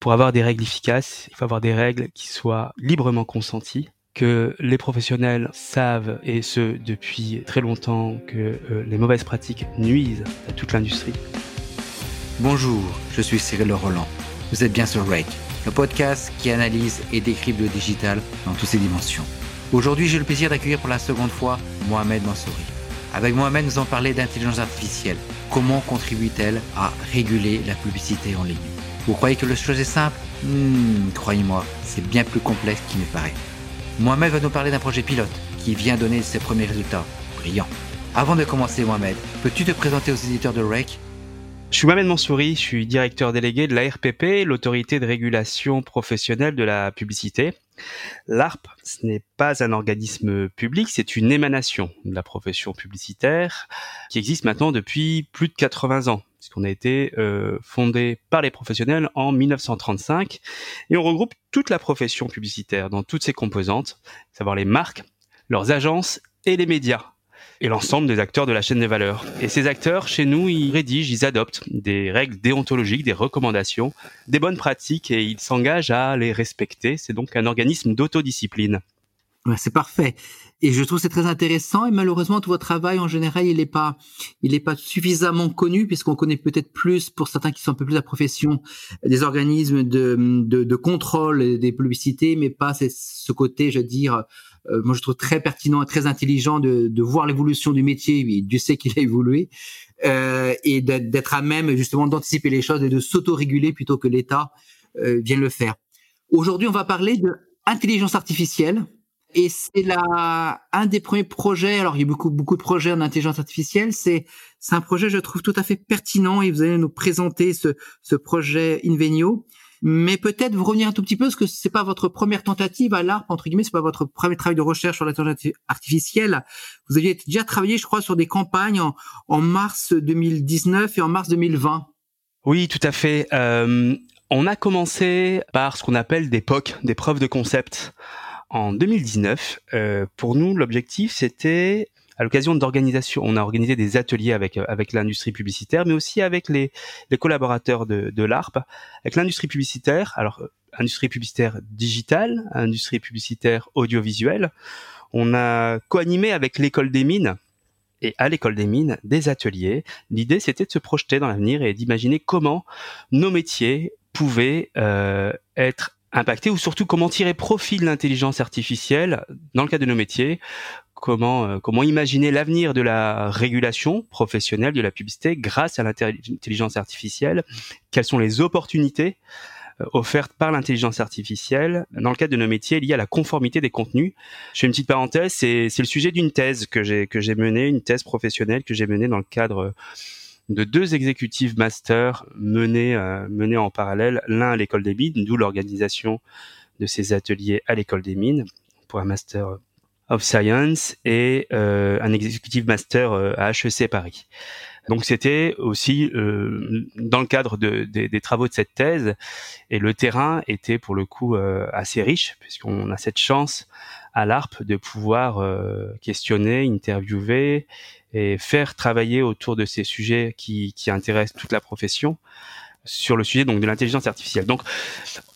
Pour avoir des règles efficaces, il faut avoir des règles qui soient librement consenties, que les professionnels savent, et ce depuis très longtemps, que euh, les mauvaises pratiques nuisent à toute l'industrie. Bonjour, je suis Cyril Roland. Vous êtes bien sur Rake, le podcast qui analyse et décrypte le digital dans toutes ses dimensions. Aujourd'hui, j'ai le plaisir d'accueillir pour la seconde fois Mohamed Mansouri. Avec Mohamed, nous allons parler d'intelligence artificielle. Comment contribue-t-elle à réguler la publicité en ligne? Vous croyez que le chose est simple hmm, Croyez-moi, c'est bien plus complexe qu'il ne paraît. Mohamed va nous parler d'un projet pilote qui vient donner ses premiers résultats. Brillant. Avant de commencer, Mohamed, peux-tu te présenter aux éditeurs de REC je suis Mohamed Mansouri, je suis directeur délégué de la RPP, l'autorité de régulation professionnelle de la publicité. L'ARP, ce n'est pas un organisme public, c'est une émanation de la profession publicitaire qui existe maintenant depuis plus de 80 ans, puisqu'on a été euh, fondé par les professionnels en 1935 et on regroupe toute la profession publicitaire dans toutes ses composantes, à savoir les marques, leurs agences et les médias et l'ensemble des acteurs de la chaîne des valeurs. Et ces acteurs, chez nous, ils rédigent, ils adoptent des règles déontologiques, des recommandations, des bonnes pratiques et ils s'engagent à les respecter. C'est donc un organisme d'autodiscipline. C'est parfait. Et je trouve c'est très intéressant. Et malheureusement, tout votre travail en général, il n'est pas, il est pas suffisamment connu puisqu'on connaît peut-être plus pour certains qui sont un peu plus à la profession des organismes de, de, de contrôle des publicités, mais pas ce côté, je veux dire, euh, moi je trouve très pertinent et très intelligent de, de voir l'évolution du métier. Dieu sait qu'il a évolué euh, et d'être à même justement d'anticiper les choses et de s'autoréguler plutôt que l'État euh, vienne le faire. Aujourd'hui, on va parler de intelligence artificielle. Et c'est là un des premiers projets. Alors, il y a beaucoup beaucoup de projets en intelligence artificielle. C'est c'est un projet, je trouve, tout à fait pertinent. Et vous allez nous présenter ce ce projet Invenio mais peut-être vous revenir un tout petit peu parce que c'est pas votre première tentative à l'ARP entre guillemets, c'est pas votre premier travail de recherche sur l'intelligence artificielle. Vous aviez déjà travaillé, je crois, sur des campagnes en, mars 2019 et en mars 2020. Oui, tout à fait. Euh, on a commencé par ce qu'on appelle des POC, des preuves de concept. En 2019, euh, pour nous, l'objectif, c'était à l'occasion d'organisation, on a organisé des ateliers avec euh, avec l'industrie publicitaire, mais aussi avec les, les collaborateurs de, de l'ARP, avec l'industrie publicitaire. Alors, euh, industrie publicitaire digitale, industrie publicitaire audiovisuelle. On a co-animé avec l'école des mines et à l'école des mines des ateliers. L'idée, c'était de se projeter dans l'avenir et d'imaginer comment nos métiers pouvaient euh, être impactés ou surtout comment tirer profit de l'intelligence artificielle dans le cadre de nos métiers comment euh, comment imaginer l'avenir de la régulation professionnelle de la publicité grâce à l'intelligence artificielle? Quelles sont les opportunités euh, offertes par l'intelligence artificielle dans le cadre de nos métiers liés à la conformité des contenus? Je fais une petite parenthèse, c'est le sujet d'une thèse que j'ai menée, une thèse professionnelle que j'ai menée dans le cadre de deux exécutifs masters menés euh, menés en parallèle, l'un à l'école des mines, d'où l'organisation de ces ateliers à l'école des mines pour un master of Science et euh, un executive master euh, à HEC Paris. Donc c'était aussi dans le cadre de, des travaux de cette thèse et le terrain était pour le coup assez riche puisqu'on a cette chance à l'ARP de pouvoir questionner, interviewer et faire travailler autour de ces sujets qui, qui intéressent toute la profession sur le sujet donc de l'intelligence artificielle. Donc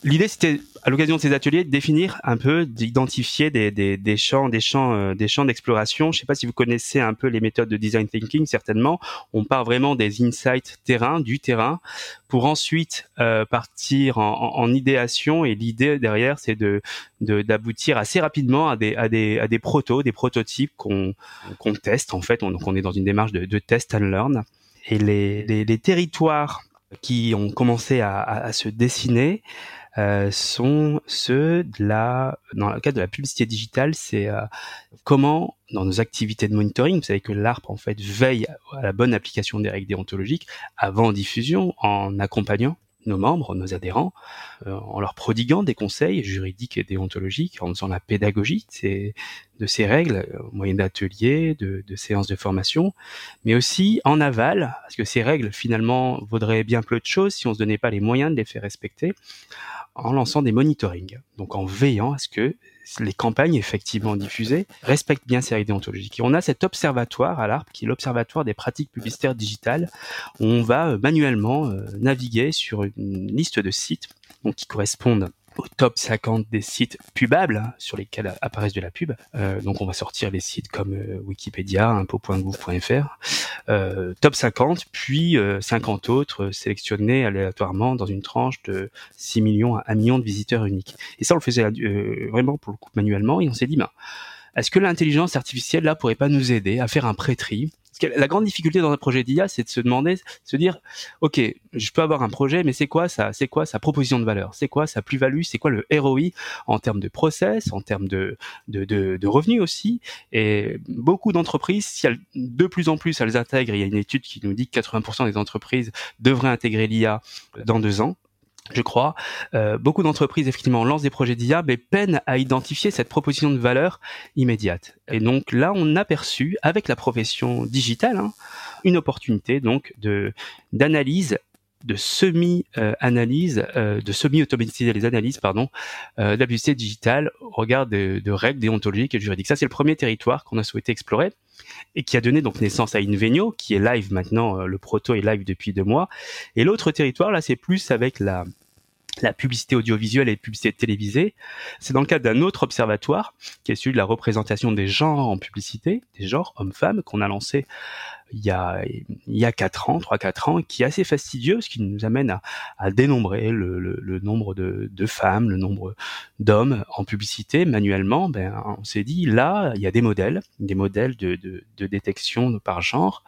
l'idée c'était à l'occasion de ces ateliers de définir un peu, d'identifier des, des, champs, des champs, euh, des champs d'exploration. Je ne sais pas si vous connaissez un peu les méthodes de design thinking. Certainement, on part vraiment des insights terrain, du terrain, pour ensuite euh, partir en, idéation. Et l'idée derrière, c'est de d'aboutir assez rapidement à des à des à des protos, des prototypes qu'on qu'on teste en fait. On, donc on est dans une démarche de, test and learn. Et les territoires qui ont commencé à, à, se dessiner euh, sont ceux de la, dans le cadre de la publicité digitale, c'est euh, comment dans nos activités de monitoring, vous savez que l'ARP en fait veille à la bonne application des règles déontologiques avant diffusion en accompagnant nos membres, nos adhérents, euh, en leur prodiguant des conseils juridiques et déontologiques, en faisant la pédagogie de ces, de ces règles, euh, au moyen d'ateliers, de, de, séances de formation, mais aussi en aval, parce que ces règles finalement vaudraient bien peu de choses si on se donnait pas les moyens de les faire respecter, en lançant des monitorings, donc en veillant à ce que les campagnes effectivement diffusées respectent bien ces règles déontologiques. Et on a cet observatoire à l'ARP, qui est l'observatoire des pratiques publicitaires digitales, où on va euh, manuellement euh, naviguer sur une liste de sites qui correspondent au top 50 des sites pubables hein, sur lesquels apparaissent de la pub. Euh, donc on va sortir les sites comme euh, Wikipédia, impôt.gouv.fr, euh, top 50, puis 50 euh, autres sélectionnés aléatoirement dans une tranche de 6 millions à 1 million de visiteurs uniques. Et ça on le faisait vraiment pour le coup manuellement et on s'est dit, ben, est-ce que l'intelligence artificielle là pourrait pas nous aider à faire un pré-tri la grande difficulté dans un projet d'IA, c'est de se demander, se dire, ok, je peux avoir un projet, mais c'est quoi ça, c'est quoi sa proposition de valeur, c'est quoi sa plus-value, c'est quoi le ROI en termes de process, en termes de de, de, revenus aussi? Et beaucoup d'entreprises, si de plus en plus elles intègrent, il y a une étude qui nous dit que 80% des entreprises devraient intégrer l'IA dans deux ans je crois. Euh, beaucoup d'entreprises effectivement lancent des projets d'IA, mais peinent à identifier cette proposition de valeur immédiate. Et donc là, on a perçu avec la profession digitale hein, une opportunité donc de d'analyse de semi-analyse, euh, de semi-automatiser les analyses, pardon, euh, de la publicité digitale au regard de, de, règles déontologiques et juridiques. Ça, c'est le premier territoire qu'on a souhaité explorer et qui a donné donc naissance à Invenio, qui est live maintenant, euh, le proto est live depuis deux mois. Et l'autre territoire, là, c'est plus avec la la publicité audiovisuelle et la publicité télévisée. C'est dans le cadre d'un autre observatoire, qui est celui de la représentation des genres en publicité, des genres hommes-femmes, qu'on a lancé il y a il ans, trois quatre ans, qui est assez fastidieux, ce qui nous amène à, dénombrer le, nombre de, femmes, le nombre d'hommes en publicité manuellement. Ben, on s'est dit là, il y a des modèles, des modèles de détection par genre,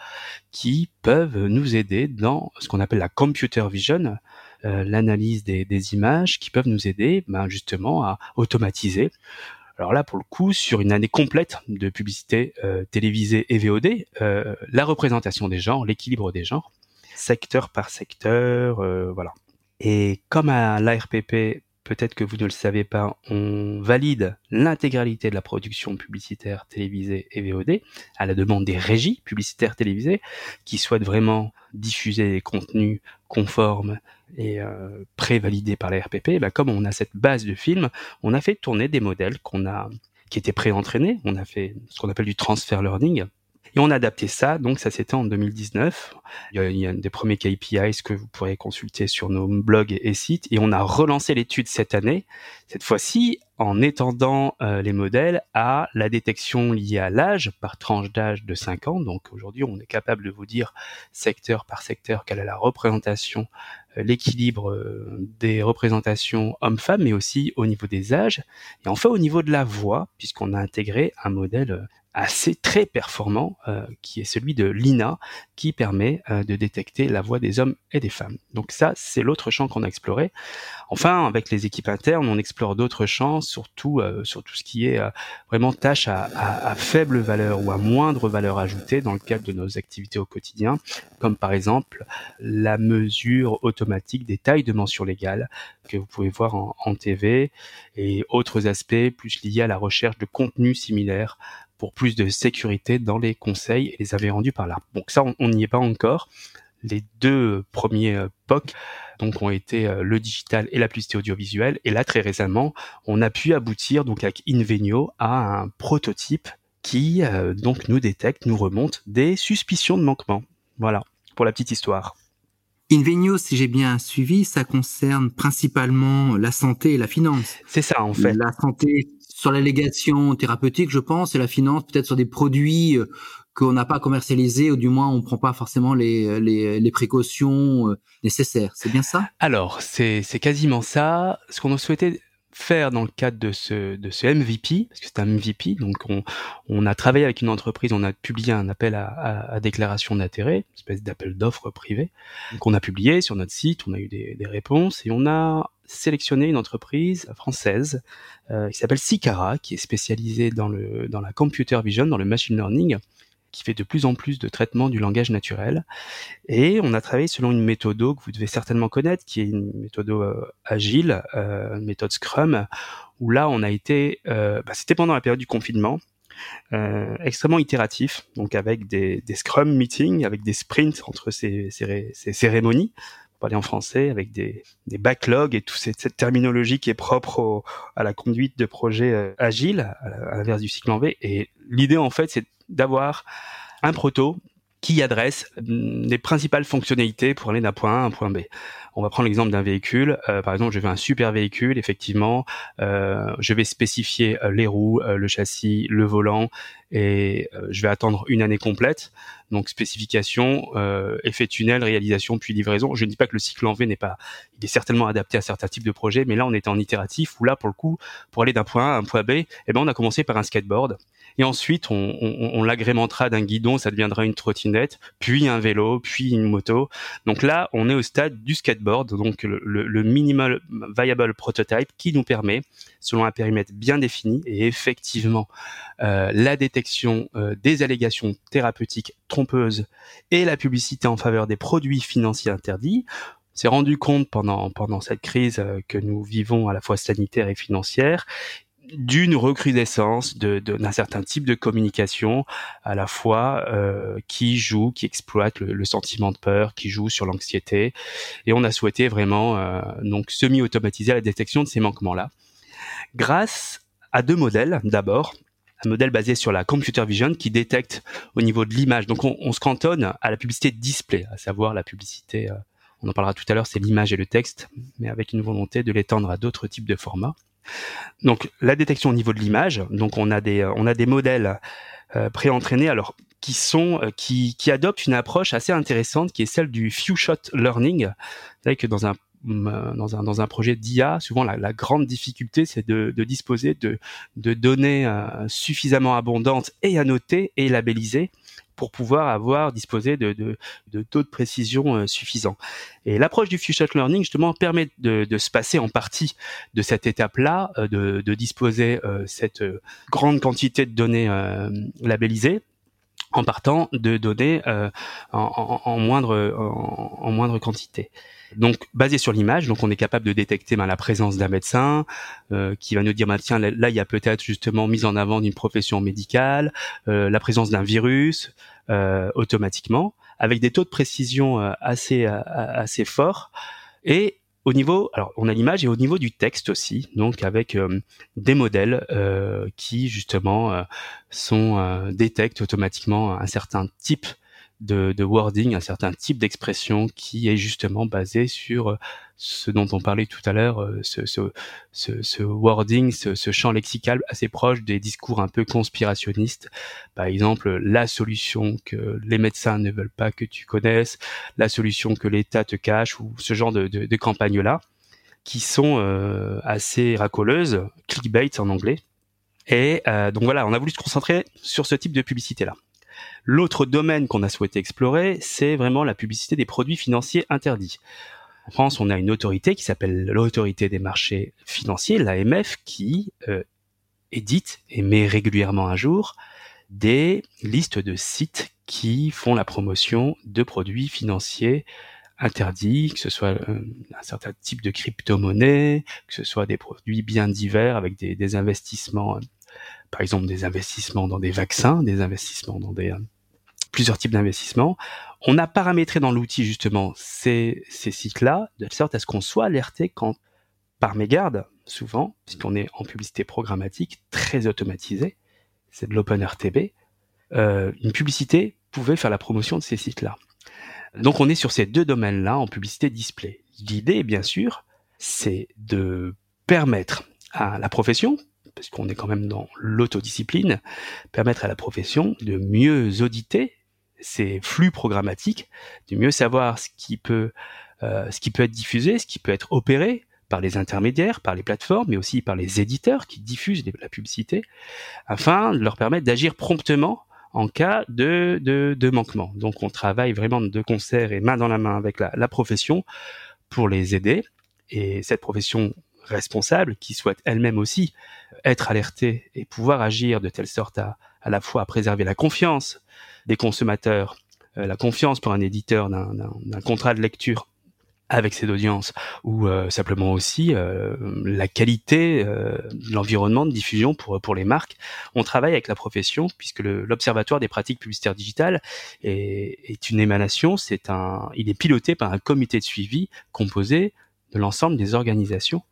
qui peuvent nous aider dans ce qu'on appelle la computer vision, euh, l'analyse des, images qui peuvent nous aider ben, justement à automatiser. Alors là, pour le coup, sur une année complète de publicité euh, télévisée et VOD, euh, la représentation des genres, l'équilibre des genres, secteur par secteur, voilà. Et comme à l'ARPP peut-être que vous ne le savez pas, on valide l'intégralité de la production publicitaire télévisée et VOD à la demande des régies publicitaires télévisées qui souhaitent vraiment diffuser des contenus conformes et euh, pré-validés par la RPP. Bah, comme on a cette base de films, on a fait tourner des modèles qu'on a qui étaient pré-entraînés. On a fait ce qu'on appelle du transfer learning. Et on a adapté ça, donc ça c'était en 2019. Il y, a, des premiers KPIs que vous pourrez consulter sur nos blogs et, sites. Et on a relancé l'étude cette année, cette fois-ci en étendant euh, les modèles à la détection liée à l'âge par tranche d'âge de 5 ans. Donc aujourd'hui, on est capable de vous dire secteur par secteur quelle est la représentation, euh, l'équilibre euh, des représentations hommes-femmes, mais aussi au niveau des âges. Et enfin au niveau de la voix, puisqu'on a intégré un modèle assez très performant, euh, qui est celui de l'INA, qui permet euh, de détecter la voix des hommes et des femmes. Donc ça, c'est l'autre champ qu'on a exploré. Enfin, avec les équipes internes, on explore d'autres champs, surtout euh, sur tout ce qui est vraiment tâches à, à, à, faible valeur ou à moindre valeur ajoutée dans le cadre de nos activités au quotidien, comme par exemple la mesure automatique des tailles de mention légale que vous pouvez voir en, en TV et autres aspects plus liés à la recherche de contenus similaires pour plus de sécurité dans les conseils et les avait rendus par là. Donc ça, on n'y est pas encore. Les deux premiers euh, POC donc ont été euh, le digital et la publicité audiovisuelle. Et là, très récemment, on a pu aboutir donc avec Invenio à un prototype qui euh, donc nous détecte, nous remonte des suspicions de manquement. Voilà pour la petite histoire. Invenio, si j'ai bien suivi, ça concerne principalement la santé et la finance. C'est ça, en fait. La santé sur l'allégation thérapeutique, je pense, et la finance peut-être sur des produits euh, qu'on n'a pas commercialisés ou du moins on prend pas forcément les, les, les précautions euh, nécessaires. C'est bien ça? Alors, c'est quasiment ça. Ce qu'on a souhaité faire dans le cadre de ce, de ce MVP, parce que c'est un MVP, donc on, on a travaillé avec une entreprise, on a publié un appel à, à, à déclaration d'intérêt, une espèce d'appel d'offres privé, qu'on a publié sur notre site, on a eu des, des réponses et on a sélectionné une entreprise française euh, qui s'appelle Sicara, qui est spécialisée dans, le, dans la computer vision, dans le machine learning, qui fait de plus en plus de traitement du langage naturel. Et on a travaillé selon une méthode que vous devez certainement connaître, qui est une méthode euh, agile, euh, une méthode Scrum, où là on a été, euh, bah, c'était pendant la période du confinement, euh, extrêmement itératif, donc avec des, des, Scrum meetings, avec des sprints entre ces, ces, ces cérémonies, parler en français, avec des, backlogs et toute cette, terminologie qui est propre à la conduite de projets euh, agiles, à l'inverse du cycle en V. Et l'idée, en fait, c'est d'avoir un proto qui adresse mm, les principales fonctionnalités pour aller d'un point A à un point B. On va prendre l'exemple d'un véhicule. Euh, par exemple, je veux un super véhicule. Effectivement, euh, je vais spécifier les roues, le châssis, le volant, et je vais attendre une année complète. Donc spécification, effet tunnel, réalisation puis livraison. Je ne dis pas que le cycle en V n'est pas, il est certainement adapté à certains types de projets, mais là on est en itératif où là pour le coup, pour aller d'un point A à un point B, eh ben on a commencé par un skateboard et ensuite on, l'agrémentera d'un guidon, ça deviendra une trottinette, puis un vélo, puis une moto. Donc là, on est au stade du skateboard, donc le, minimal viable prototype qui nous permet, selon un périmètre bien défini. Et effectivement euh, la détection euh, des allégations thérapeutiques trompeuses et la publicité en faveur des produits financiers interdits, s'est rendu compte pendant pendant cette crise euh, que nous vivons à la fois sanitaire et financière d'une recrudescence de, d'un certain type de communication à la fois qui joue, qui exploite le, sentiment de peur, qui joue sur l'anxiété, et on a souhaité vraiment donc semi-automatiser la détection de ces manquements-là, grâce à deux modèles. D'abord, un modèle basé sur la computer vision qui détecte au niveau de l'image. Donc on, se cantonne à la publicité display, à savoir la publicité. Euh, on en parlera tout à l'heure, c'est l'image et le texte, mais avec une volonté de l'étendre à d'autres types de formats. Donc la détection au niveau de l'image, donc on a des euh, modèles euh, pré-entraînés euh, qui, qui adoptent une approche assez intéressante qui est celle du few shot learning. Savez que dans un dans un, dans un projet d'IA, souvent la, la, grande difficulté, c'est de, de, disposer de, de données suffisamment abondantes et annotées et labellisées pour pouvoir avoir disposé de, de, de taux de précision euh, suffisants. Et l'approche du few learning justement permet de, de, se passer en partie de cette étape-là, euh, de, disposer euh, cette grande quantité de données labellisées en partant de données en, en, en, moindre en, en, moindre quantité. Donc basé sur l'image, donc on est capable de détecter ben, la présence d'un médecin euh, qui va nous dire ben, tiens là il y a peut-être justement mise en avant d'une profession médicale, euh, la présence d'un virus euh, automatiquement avec des taux de précision assez assez forts. Et au niveau, alors on a l'image et au niveau du texte aussi, donc avec des modèles qui justement sont détectent automatiquement un certain type de, de wording, un certain type d'expression qui est justement basé sur euh, ce dont on parlait tout à l'heure, euh, ce, ce, ce, wording, ce, champ lexical assez proche des discours un peu conspirationnistes. Par exemple, la solution que les médecins ne veulent pas que tu connaisses, la solution que l'État te cache, ou ce genre de, de, campagnes-là, qui sont euh, assez racoleuses, clickbait en anglais. Et donc voilà, on a voulu se concentrer sur ce type de publicité-là. L'autre domaine qu'on a souhaité explorer, c'est vraiment la publicité des produits financiers interdits. En France, on a une autorité qui s'appelle l'autorité des marchés financiers, l'AMF, qui euh, édite et met régulièrement à jour des listes de sites qui font la promotion de produits financiers interdits, que ce soit euh, un certain type de crypto-monnaie, que ce soit des produits bien divers avec des, des investissements par exemple des investissements dans des vaccins, des investissements dans des euh, plusieurs types d'investissements. On a paramétré dans l'outil justement ces, ces sites-là de sorte à ce qu'on soit alerté quand, par mégarde, souvent, puisqu'on est en publicité programmatique très automatisée, c'est de l'OpenRTB, euh, une publicité pouvait faire la promotion de ces sites-là. Donc on est sur ces deux domaines-là en publicité display. L'idée, bien sûr, c'est de permettre à la profession, parce qu'on est quand même dans l'autodiscipline, permettre à la profession de mieux auditer ces flux programmatiques, de mieux savoir ce qui peut, euh, ce qui peut être diffusé, ce qui peut être opéré par les intermédiaires, par les plateformes, mais aussi par les éditeurs qui diffusent la publicité, afin de leur permettre d'agir promptement en cas de, de, manquement. Donc on travaille vraiment de concert et main dans la main avec la profession pour les aider. Et cette profession responsable, qui souhaite elle-même aussi être alertée et pouvoir agir de telle sorte à à la fois à préserver la confiance des consommateurs, euh, la confiance pour un éditeur d'un contrat de lecture avec cette audience, ou euh, simplement aussi euh, la qualité de l'environnement de diffusion pour pour les marques. On travaille avec la profession puisque l'Observatoire des pratiques publicitaires digitales est, est une émanation. C'est un, il est piloté par un comité de suivi composé de l'ensemble des organisations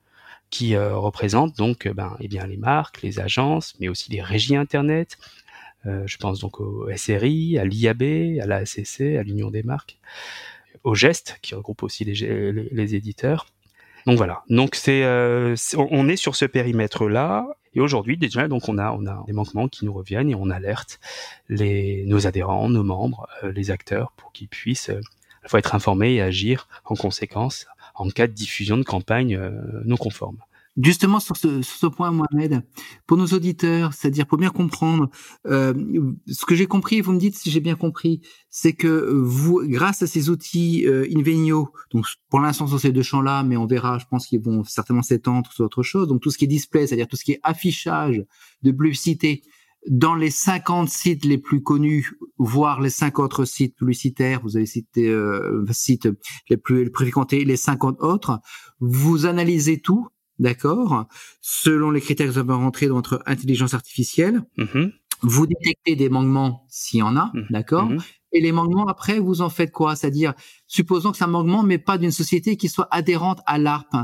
qui euh, représentent donc euh, ben, eh bien les marques, les agences, mais aussi les régies internet, je pense donc au SRI, à l'IAB, à la ACC, à l'Union des marques, au GEST, qui regroupe aussi les, éditeurs. Donc voilà. Donc c'est, on est sur ce périmètre là. Et aujourd'hui déjà, donc on a on a des manquements qui nous reviennent et on alerte les nos adhérents, nos membres, les acteurs pour qu'ils puissent il faut être informé et agir en conséquence en cas de diffusion de campagne euh, non conforme. Justement sur ce, point, Mohamed, pour nos auditeurs, c'est-à-dire pour bien comprendre, euh, ce que j'ai compris, vous me dites si j'ai bien compris, c'est que vous, grâce à ces outils euh, Invenio, donc pour l'instant sur ces deux champs-là, mais on verra, je pense qu'ils vont certainement s'étendre sur autre chose. Donc tout ce qui est display, c'est-à-dire tout ce qui est affichage de publicité, dans les 50 sites les plus connus, voire les 50 autres sites publicitaires, vous avez cité euh, sites les plus, les plus fréquentés, les 50 autres, vous analysez tout, d'accord, selon les critères que vous avez rentrés dans votre intelligence artificielle. Mm-hmm. Vous détectez des manquements s'il y en a, mm-hmm. d'accord. Mm-hmm. Et les manquements, après, vous en faites quoi? C'est-à-dire, supposons que c'est un manquement, mais pas d'une société qui soit adhérente à l'ARP.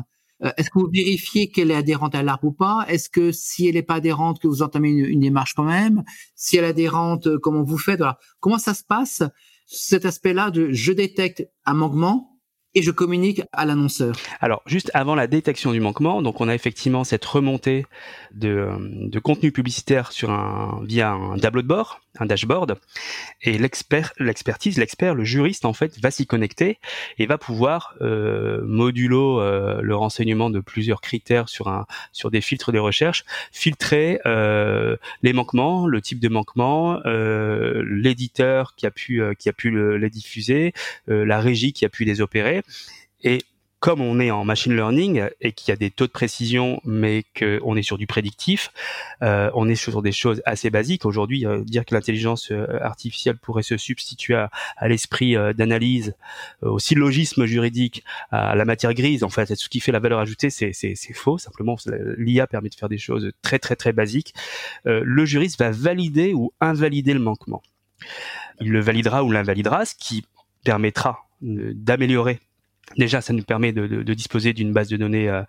Euh, est-ce que vous vérifiez qu'elle est adhérente à l'ARP ou pas? Est-ce que si elle n'est pas adhérente, que vous entamez une, démarche quand même? Si elle est adhérente, euh, comment vous faites? Comment ça se passe cet aspect-là de je détecte un manquement et je communique à l'annonceur. Alors, juste avant la détection du manquement, donc on a effectivement cette remontée de, euh, de contenu publicitaire sur un, via un tableau de bord, un dashboard, et l'expert, l'expertise, l'expert, le juriste en fait va s'y connecter et va pouvoir euh, modulo euh, le renseignement de plusieurs critères sur un sur des filtres de recherche, filtrer euh, les manquements, le type de manquement, euh, l'éditeur qui a pu qui a pu les diffuser, la régie qui a pu les opérer et comme on est en machine learning et qu'il y a des taux de précision, mais qu'on est sur du prédictif, euh, on est sur des choses assez basiques. Aujourd'hui, euh, dire que l'intelligence euh, artificielle pourrait se substituer à, l'esprit d'analyse, au syllogisme juridique, à la matière grise, en fait, ce qui fait la valeur ajoutée, c'est faux. Simplement, l'IA permet de faire des choses très très très basiques. le juriste va valider ou invalider le manquement. Il le validera ou l'invalidera, ce qui permettra d'améliorer Déjà, ça nous permet de, disposer d'une base de données euh,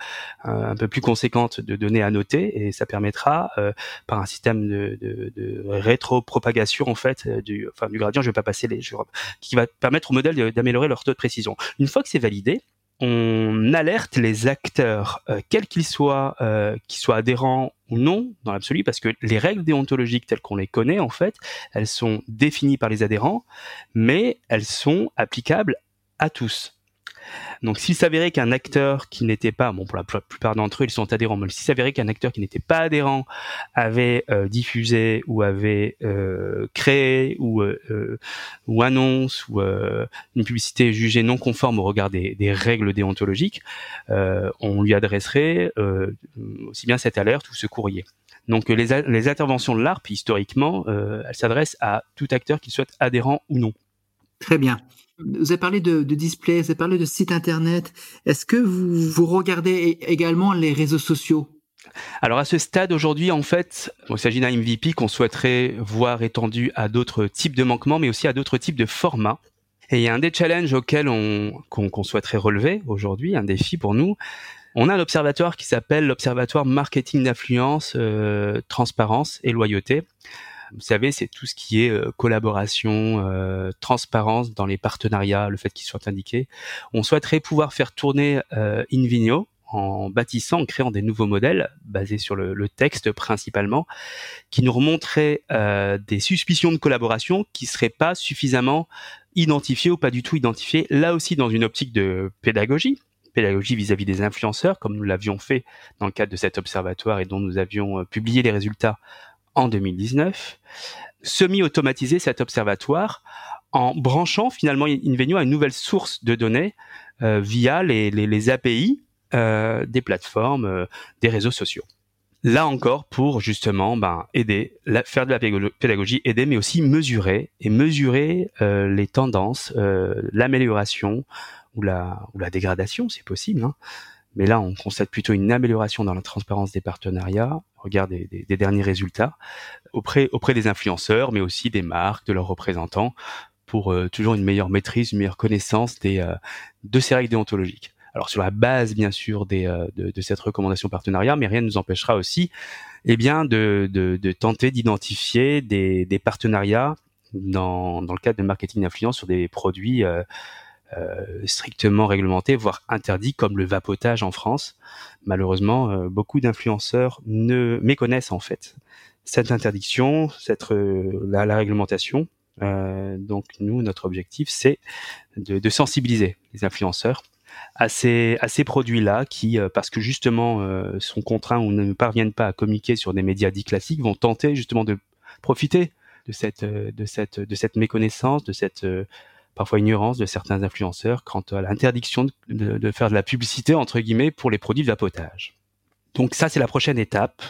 un peu plus conséquente de données à noter, et ça permettra, euh, par un système de, de, rétro-propagation en fait euh, du, enfin du gradient, je vais pas passer les, qui va permettre au modèle d'améliorer leur taux de précision. Une fois que c'est validé, on alerte les acteurs, quels qu'ils soient, qu'ils soient adhérents ou non dans l'absolu, parce que les règles déontologiques telles qu'on les connaît, en fait, elles sont définies par les adhérents, mais elles sont applicables à tous. Donc s'il s'avérait qu'un acteur qui n'était pas, bon pour la plupart d'entre eux ils sont adhérents, mais s'il s'avérait qu'un acteur qui n'était pas adhérent avait euh, diffusé ou avait euh, créé ou euh, ou annonce ou une publicité jugée non conforme au regard des, des règles déontologiques, on lui adresserait aussi bien cette alerte ou ce courrier. Donc les, les interventions de l'ARP historiquement, elles s'adressent à tout acteur qu'il soit adhérent ou non. Très bien. Vous avez parlé de, de display, vous avez parlé de site internet. Est-ce que vous, regardez également les réseaux sociaux? Alors à ce stade aujourd'hui, en fait, il s'agit d'un MVP qu'on souhaiterait voir étendu à d'autres types de manquements, mais aussi à d'autres types de formats. Et il y a un des challenges auxquels on qu'on souhaiterait relever aujourd'hui, un défi pour nous. On a un observatoire qui s'appelle l'Observatoire Marketing d'influence, euh, transparence et loyauté. Vous savez, c'est tout ce qui est euh, collaboration, euh, transparence dans les partenariats, le fait qu'ils soient indiqués. On souhaiterait pouvoir faire tourner euh, Invigno en bâtissant, en créant des nouveaux modèles basés sur le, texte principalement, qui nous remonteraient des suspicions de collaboration qui seraient pas suffisamment identifiées ou pas du tout identifiées. Là aussi, dans une optique de pédagogie, pédagogie vis-à-vis -vis des influenceurs, comme nous l'avions fait dans le cadre de cet observatoire et dont nous avions publié les résultats en 2019, semi-automatiser cet observatoire en branchant finalement Invenio à une nouvelle source de données euh, via les, les, API euh, des plateformes, euh, des réseaux sociaux. Là encore, pour justement ben, aider, faire de la pédagogie, aider, mais aussi mesurer et mesurer les tendances, l'amélioration ou la, ou la dégradation, c'est possible, hein, mais là, on constate plutôt une amélioration dans la transparence des partenariats, regarde des, derniers résultats, auprès, auprès des influenceurs, mais aussi des marques, de leurs représentants, pour euh, toujours une meilleure maîtrise, une meilleure connaissance des, euh, de ces règles déontologiques. alors sur la base bien sûr des, de, de, cette recommandation partenariat, mais rien ne nous empêchera aussi, eh bien, de, de, tenter d'identifier des, partenariats dans, dans le cadre de marketing d'influence sur des produits euh, euh, strictement réglementés, voire interdits, comme le vapotage en France. Malheureusement, euh, beaucoup d'influenceurs ne méconnaissent en fait cette interdiction, cette la, la réglementation. donc nous, notre objectif, c'est de, de sensibiliser les influenceurs à ces, à ces produits-là qui, parce que justement sont contraints ou ne parviennent pas à communiquer sur des médias dits classiques, vont tenter justement de profiter de cette, de cette, de cette méconnaissance, de cette parfois ignorance de certains influenceurs quant à l'interdiction de, faire de la publicité entre guillemets pour les produits de vapotage. Donc ça, c'est la prochaine étape.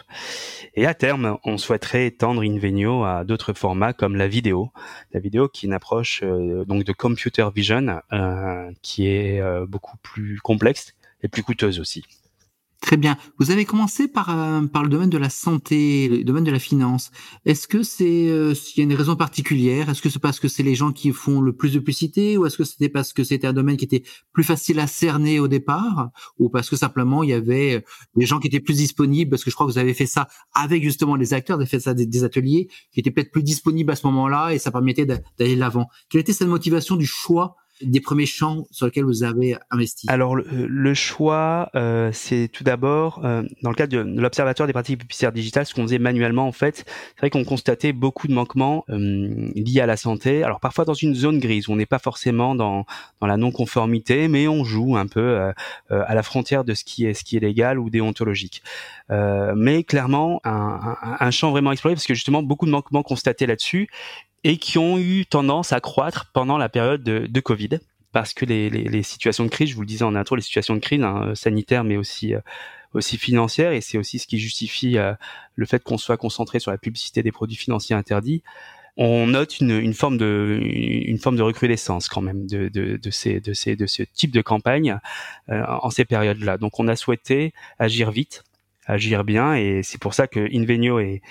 Et à terme, on souhaiterait étendre Invenio à d'autres formats comme la vidéo. La vidéo qui est une approche euh, donc de computer vision euh, qui est euh, beaucoup plus complexe et plus coûteuse aussi. Très bien. Vous avez commencé par, euh, par le domaine de la santé, le domaine de la finance. Est-ce que c'est euh, il y a une raison particulière Est-ce que c'est parce que c'est les gens qui font le plus de publicité ou est-ce que c'était parce que c'était un domaine qui était plus facile à cerner au départ ou parce que simplement il y avait des gens qui étaient plus disponibles parce que je crois que vous avez fait ça avec justement les acteurs, vous avez fait ça des, des ateliers qui étaient peut-être plus disponibles à ce moment-là et ça permettait d'aller l'avant. Quelle était cette motivation du choix des premiers champs sur lesquels vous avez investi Alors le, choix, euh, c'est tout d'abord euh, dans le cadre de, l'Observatoire des pratiques publicitaires digitales, ce qu'on faisait manuellement en fait. C'est vrai qu'on constatait beaucoup de manquements euh, liés à la santé. Alors parfois dans une zone grise, où on n'est pas forcément dans, dans la non-conformité, mais on joue un peu à la frontière de ce qui est ce qui est légal ou déontologique. mais clairement un, un, un champ vraiment exploré parce que justement beaucoup de manquements constatés là-dessus et qui ont eu tendance à croître pendant la période de, Covid parce que les, les, les, situations de crise, je vous le disais en intro, les situations de crise hein, sanitaires mais aussi euh, aussi financières et c'est aussi ce qui justifie euh, le fait qu'on soit concentré sur la publicité des produits financiers interdits. On note une, une forme de une forme de recrudescence quand même de, de, de ces de ces de ce type de campagne euh, en ces périodes-là. Donc on a souhaité agir vite, agir bien et c'est pour ça que Invenio est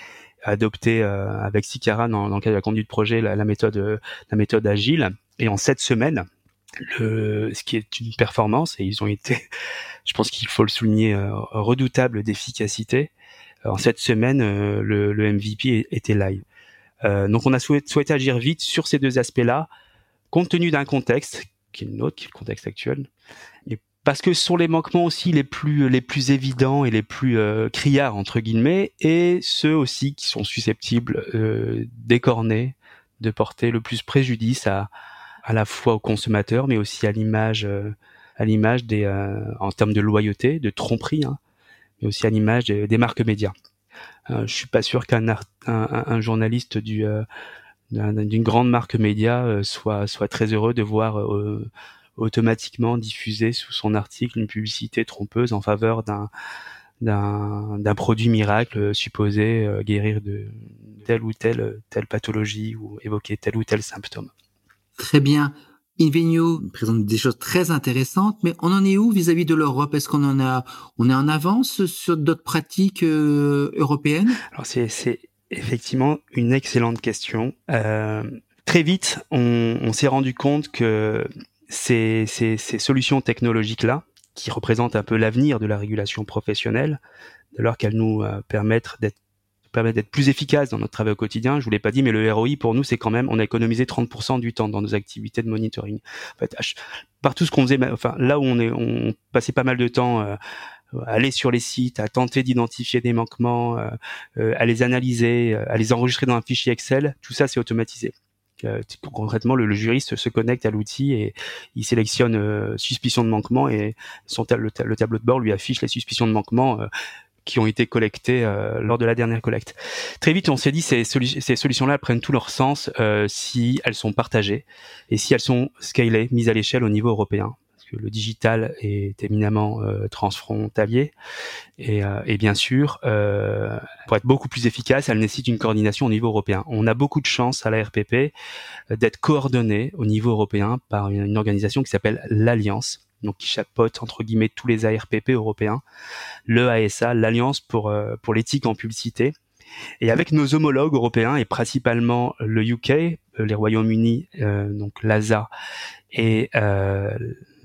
adopté euh, avec Sicara dans, le cadre de la conduite de projet la, méthode la méthode agile. Et en sept semaines le, ce qui est une performance et ils ont été je pense qu'il faut le souligner euh, redoutable d'efficacité euh, en cette semaine le, le, MVP était live. Donc on a souhaité, souhaité agir vite sur ces deux aspects là compte tenu d'un contexte qui est le nôtre qui est le contexte actuel parce que ce sont les manquements aussi les plus les plus évidents et les plus euh, criards entre guillemets et ceux aussi qui sont susceptibles euh, d'écorner de porter le plus préjudice à à la fois aux consommateurs mais aussi à l'image euh, à l'image des euh, en termes de loyauté de tromperie hein, mais aussi à l'image des, marques médias. Euh, je suis pas sûr qu'un un, un, journaliste du d'une grande marque média soit soit très heureux de voir automatiquement diffuser sous son article une publicité trompeuse en faveur d'un d'un produit miracle supposé euh, guérir de telle ou telle telle pathologie ou évoquer tel ou tel symptôme. Très bien. Invenio présente des choses très intéressantes, mais on en est où vis-à-vis de l'Europe? Est-ce qu'on en a, on est en avance sur d'autres pratiques euh, européennes? Alors c'est, c'est effectivement une excellente question. Euh, très vite, on, on s'est rendu compte que ces, solutions technologiques-là, qui représentent un peu l'avenir de la régulation professionnelle, alors qu'elles nous euh, permettent d'être permettent d'être plus efficaces dans notre travail au quotidien. Je vous l'ai pas dit, mais le ROI pour nous, c'est quand même, on a économisé 30% du temps dans nos activités de monitoring. Par tout ce qu'on faisait, enfin là où on est, on passait pas mal de temps euh, à aller sur les sites, à tenter d'identifier des manquements, euh, euh à les analyser, euh, à les enregistrer dans un fichier Excel. Tout ça, c'est automatisé. Concrètement, le, juriste se connecte à l'outil et il sélectionne euh, suspicion de manquement et son le, le, tableau de bord lui affiche les suspicions de manquement euh, qui ont été collectées euh, lors de la dernière collecte. Très vite, on s'est dit ces, ces solutions-là prennent tout leur sens si elles sont partagées et si elles sont scalées, mises à l'échelle au niveau européen le digital est éminemment euh, transfrontalier. Et, euh, et, bien sûr, euh, pour être beaucoup plus efficace, elle nécessite une coordination au niveau européen. On a beaucoup de chance à la RPP d'être coordonné au niveau européen par une, organisation qui s'appelle l'Alliance donc qui chapeaute entre guillemets tous les ARPP européens, le ASA, l'Alliance pour pour l'éthique en publicité. Et avec nos homologues européens et principalement le UK, les Royaumes-Unis, donc l'ASA et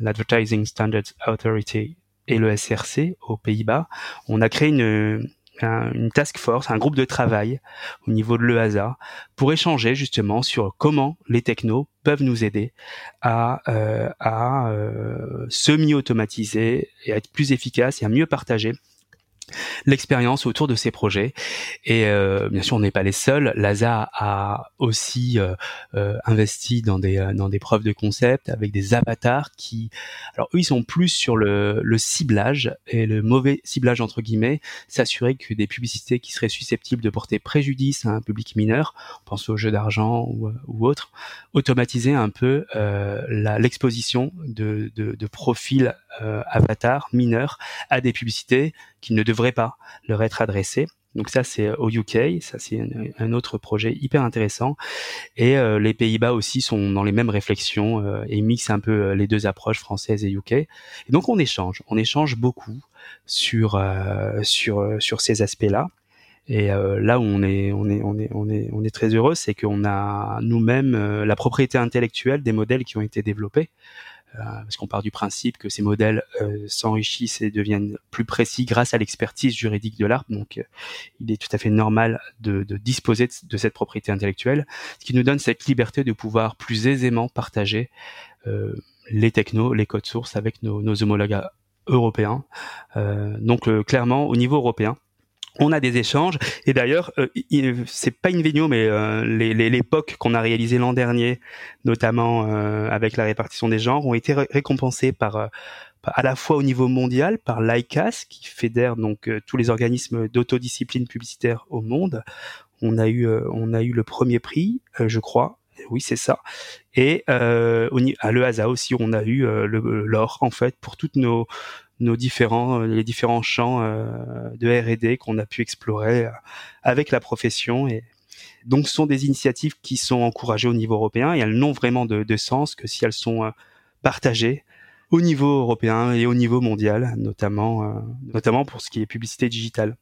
l'Advertising Standards Authority et le SRC aux Pays-Bas, on a créé une, une task force, un groupe de travail au niveau de l'EASA pour échanger justement sur comment les technos peuvent nous aider à, euh, euh, semi-automatiser et à être plus efficaces et à mieux partager l'expérience autour de ces projets. Et euh, bien sûr, on n'est pas les seuls. L'ASA a aussi euh, euh, investi dans des dans des preuves de concept avec des avatars qui, alors eux, ils sont plus sur le, le ciblage et le mauvais ciblage entre guillemets, s'assurer que des publicités qui seraient susceptibles de porter préjudice à un public mineur, on pense aux jeux d'argent ou, ou autres, automatiser un peu l'exposition de, de, de profils avatars mineurs à des publicités qui ne devraient pas leur être adressées. Donc ça c'est au UK, ça c'est un, autre projet hyper intéressant. Et euh, les Pays-Bas aussi sont dans les mêmes réflexions euh, et mixent un peu euh, les deux approches françaises et UK. Et donc on échange, on échange beaucoup sur sur sur ces aspects-là. Et là où on est on est on est on est on est très heureux, c'est qu'on a nous-mêmes la propriété intellectuelle des modèles qui ont été développés. Euh, parce qu'on part du principe que ces modèles euh, s'enrichissent et deviennent plus précis grâce à l'expertise juridique de l'art. Donc, euh, il est tout à fait normal de, disposer de, cette propriété intellectuelle, ce qui nous donne cette liberté de pouvoir plus aisément partager les technos, les codes sources avec nos homologues européens. donc, clairement, au niveau européen, on a des échanges. Et d'ailleurs euh, c'est pas vidéo mais euh, les, qu'on a réalisé l'an dernier notamment euh, avec la répartition des genres ont été récompensés par à la fois au niveau mondial par l'ICAS qui fédère donc tous les organismes d'autodiscipline publicitaire au monde. On a eu on a eu le premier prix je crois oui c'est ça. Et à l'EASA aussi on a eu l'or en fait pour toutes nos nos différents euh, les différents champs euh, de R&D qu'on a pu explorer euh, avec la profession. Et donc ce sont des initiatives qui sont encouragées au niveau européen et elles n'ont vraiment de sens que si elles sont partagées au niveau européen et au niveau mondial, notamment notamment pour ce qui est publicité digitale,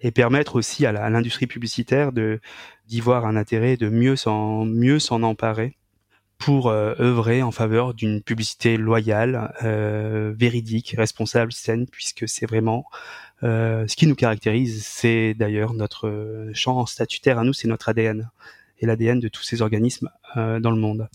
et permettre aussi à l'industrie publicitaire d'y voir un intérêt de mieux s'en emparer pour euh, œuvrer en faveur d'une publicité loyale, euh, véridique, responsable, saine, puisque c'est vraiment euh, ce qui nous caractérise. C'est d'ailleurs notre champ statutaire à nous, c'est notre ADN et l'ADN de tous ces organismes dans le monde.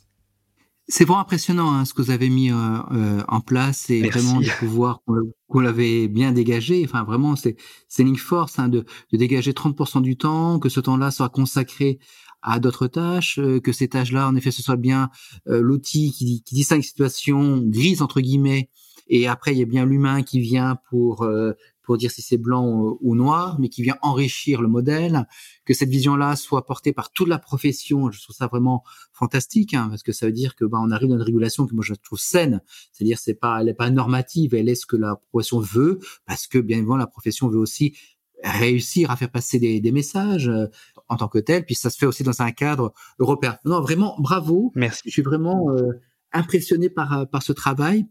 C'est vraiment impressionnant hein, ce que vous avez mis en place et vraiment de pouvoir qu'on l'avait bien dégagé. Enfin, vraiment, c'est c'est une force hein, de, de dégager 30% du temps, que ce temps-là soit consacré à d'autres tâches, euh, que ces tâches-là, en effet, ce soit bien euh, l'outil qui, qui distingue situation grise entre guillemets, et après il y a bien l'humain qui vient pour euh, pour dire si c'est blanc ou noir, mais qui vient enrichir le modèle, que cette vision-là soit portée par toute la profession. Je trouve ça vraiment fantastique, hein, parce que ça veut dire que bah, on arrive dans une régulation que moi je trouve saine, c'est-à-dire c'est pas elle est pas normative, elle est ce que la profession veut, parce que bien évidemment la profession veut aussi réussir à faire passer des, des messages euh, en tant que tel, puis ça se fait aussi dans un cadre européen. Non, vraiment, bravo. Merci. Je suis vraiment euh, impressionné par, euh, par ce travail.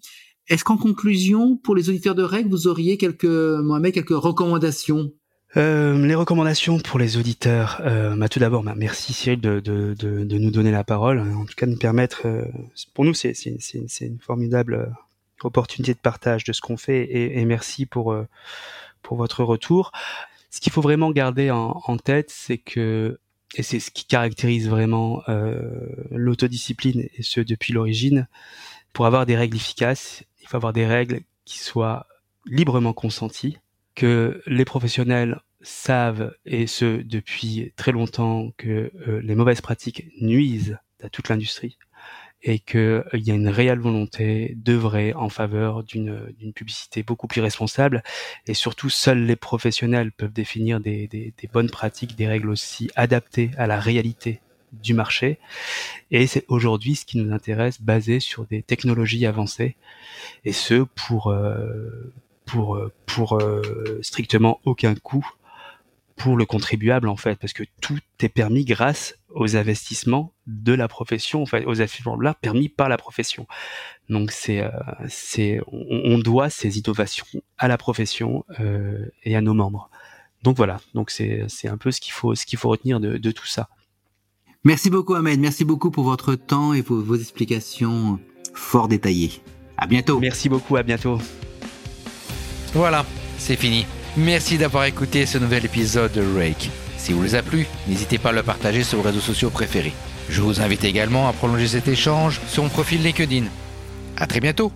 Est-ce qu'en conclusion, pour les auditeurs de règles, vous auriez quelques, Mohamed, quelques recommandations? Euh, les recommandations pour les auditeurs, euh, bah, tout d'abord, bah, merci Cyril de, nous donner la parole, en tout cas de nous permettre, pour nous c'est une formidable opportunité de partage de ce qu'on fait et, merci pour votre retour. Ce qu'il faut vraiment garder en, en tête, c'est que et c'est ce qui caractérise vraiment euh, l'autodiscipline et ce depuis l'origine. Pour avoir des règles efficaces, il faut avoir des règles qui soient librement consenties, que les professionnels savent et ce depuis très longtemps que euh, les mauvaises pratiques nuisent à toute l'industrie et qu'il euh, y a une réelle volonté d'œuvrer en faveur d'une publicité beaucoup plus responsable. Et surtout, seuls les professionnels peuvent définir des, bonnes pratiques, des règles aussi adaptées à la réalité du marché. Et c'est aujourd'hui ce qui nous intéresse, basé sur des technologies avancées, et ce pour euh, pour pour euh, strictement aucun coût pour le contribuable en fait, parce que tout est permis grâce aux investissements de la profession, en fait, aux investissements là permis par la profession. Donc c'est euh, c'est on, doit ces innovations à la profession euh, et à nos membres. Donc voilà, donc c'est c'est un peu ce qu'il faut ce qu'il faut retenir de, de tout ça. Merci beaucoup Ahmed, merci beaucoup pour votre temps et pour vos explications fort détaillées. À bientôt. Merci beaucoup, à bientôt. Voilà, c'est fini. Merci d'avoir écouté ce nouvel épisode de Rake. Si vous les a plu, n'hésitez pas à le partager sur vos réseaux sociaux préférés. Je vous invite également à prolonger cet échange sur mon profil LinkedIn. À très bientôt